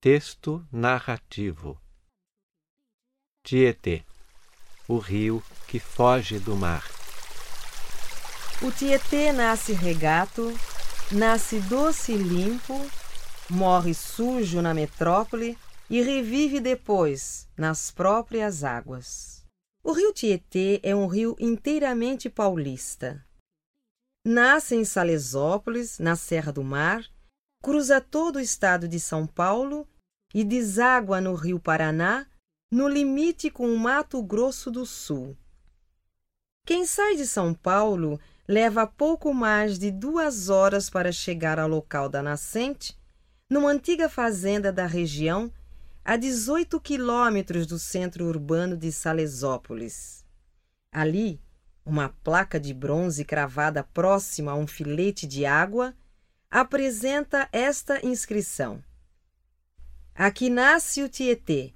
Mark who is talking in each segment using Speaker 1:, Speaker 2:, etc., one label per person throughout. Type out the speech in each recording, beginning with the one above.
Speaker 1: Texto narrativo Tietê, o rio que foge do mar.
Speaker 2: O Tietê nasce regato, nasce doce e limpo, morre sujo na metrópole e revive depois nas próprias águas. O rio Tietê é um rio inteiramente paulista. Nasce em Salesópolis, na Serra do Mar, cruza todo o estado de São Paulo e deságua no rio Paraná, no limite com o Mato Grosso do Sul. Quem sai de São Paulo leva pouco mais de duas horas para chegar ao local da nascente, numa antiga fazenda da região, a 18 quilômetros do centro urbano de Salesópolis. Ali, uma placa de bronze cravada próxima a um filete de água apresenta esta inscrição: Aqui nasce o Tietê,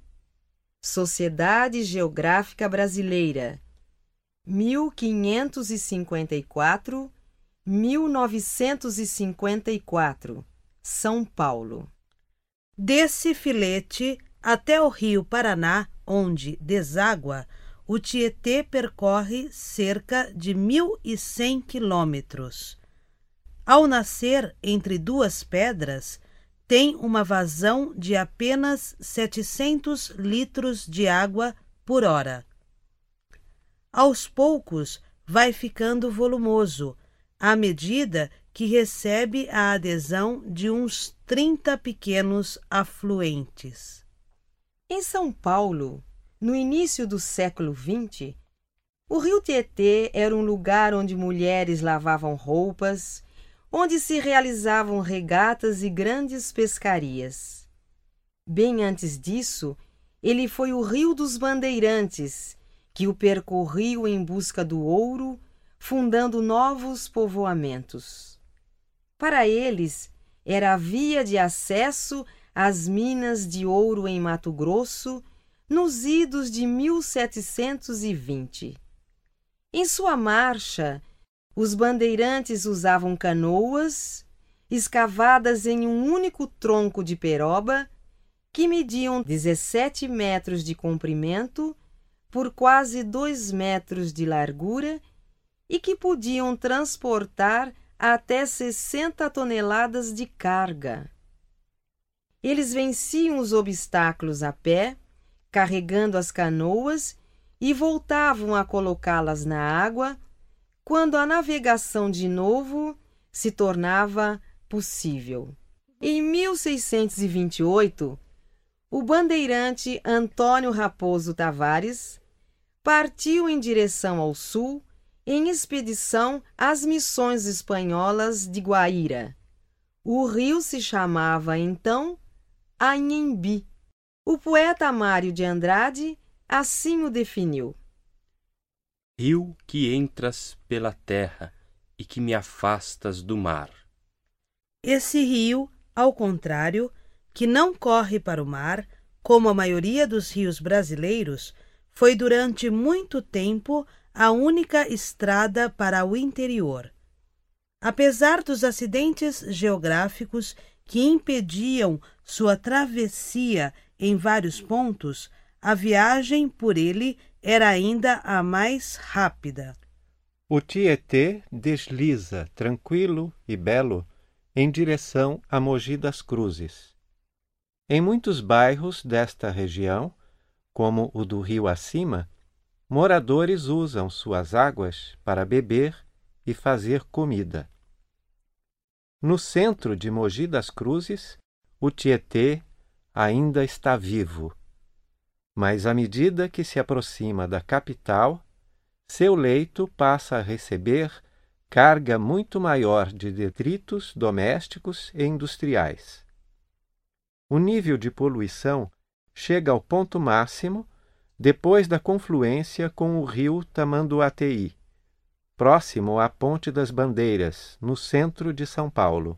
Speaker 2: Sociedade Geográfica Brasileira, 1554-1954, São Paulo.
Speaker 3: Desse filete até o rio Paraná, onde deságua, o Tietê percorre cerca de 1.100 quilômetros. Ao nascer entre duas pedras, tem uma vazão de apenas 700 litros de água por hora. Aos poucos, vai ficando volumoso, à medida que recebe a adesão de uns 30 pequenos afluentes.
Speaker 2: Em São Paulo, no início do século XX, o rio Tietê era um lugar onde mulheres lavavam roupas, onde se realizavam regatas e grandes pescarias. Bem antes disso, ele foi o Rio dos Bandeirantes, que o percorriu em busca do ouro, fundando novos povoamentos. Para eles, era a via de acesso às minas de ouro em Mato Grosso nos idos de 1720. Em sua marcha, os bandeirantes usavam canoas escavadas em um único tronco de peroba que mediam 17 metros de comprimento por quase 2 metros de largura e que podiam transportar até 60 toneladas de carga. Eles venciam os obstáculos a pé, carregando as canoas e voltavam a colocá-las na água quando a navegação de novo se tornava possível. Em 1628, o bandeirante Antônio Raposo Tavares partiu em direção ao sul em expedição às missões espanholas de Guaíra. O rio se chamava então Anhembi. O poeta Mário de Andrade assim o definiu
Speaker 4: rio que entras pela terra e que me afastas do mar.
Speaker 3: Esse rio, ao contrário, que não corre para o mar, como a maioria dos rios brasileiros, foi durante muito tempo a única estrada para o interior. Apesar dos acidentes geográficos que impediam sua travessia em vários pontos, a viagem por ele era ainda a mais rápida.
Speaker 1: O Tietê desliza, tranquilo e belo, em direção a Mogi das Cruzes. Em muitos bairros desta região, como o do rio acima, moradores usam suas águas para beber e fazer comida. No centro de Mogi das Cruzes, o Tietê ainda está vivo mas à medida que se aproxima da capital, seu leito passa a receber carga muito maior de detritos domésticos e industriais. O nível de poluição chega ao ponto máximo depois da confluência com o rio Tamanduateí, próximo à Ponte das Bandeiras, no centro de São Paulo,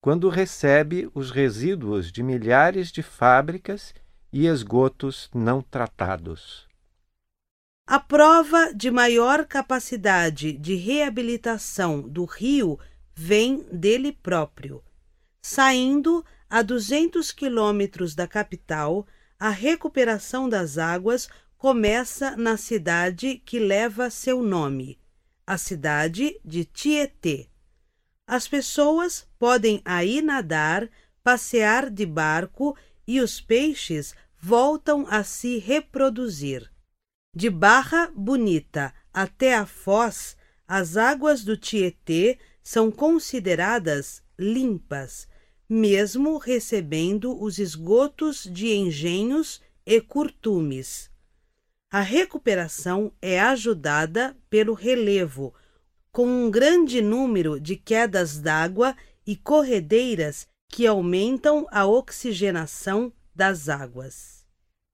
Speaker 1: quando recebe os resíduos de milhares de fábricas e esgotos não tratados.
Speaker 3: A prova de maior capacidade de reabilitação do rio vem dele próprio, saindo a 200 quilômetros da capital, a recuperação das águas começa na cidade que leva seu nome, a cidade de Tietê. As pessoas podem aí nadar, passear de barco e os peixes voltam a se reproduzir. De Barra Bonita até a Foz, as águas do Tietê são consideradas limpas, mesmo recebendo os esgotos de engenhos e curtumes. A recuperação é ajudada pelo relevo, com um grande número de quedas d'água e corredeiras que aumentam a oxigenação das águas.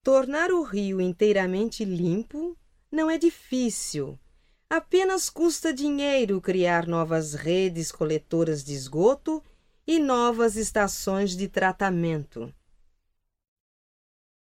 Speaker 2: Tornar o rio inteiramente limpo não é difícil. Apenas custa dinheiro criar novas redes coletoras de esgoto e novas estações de tratamento.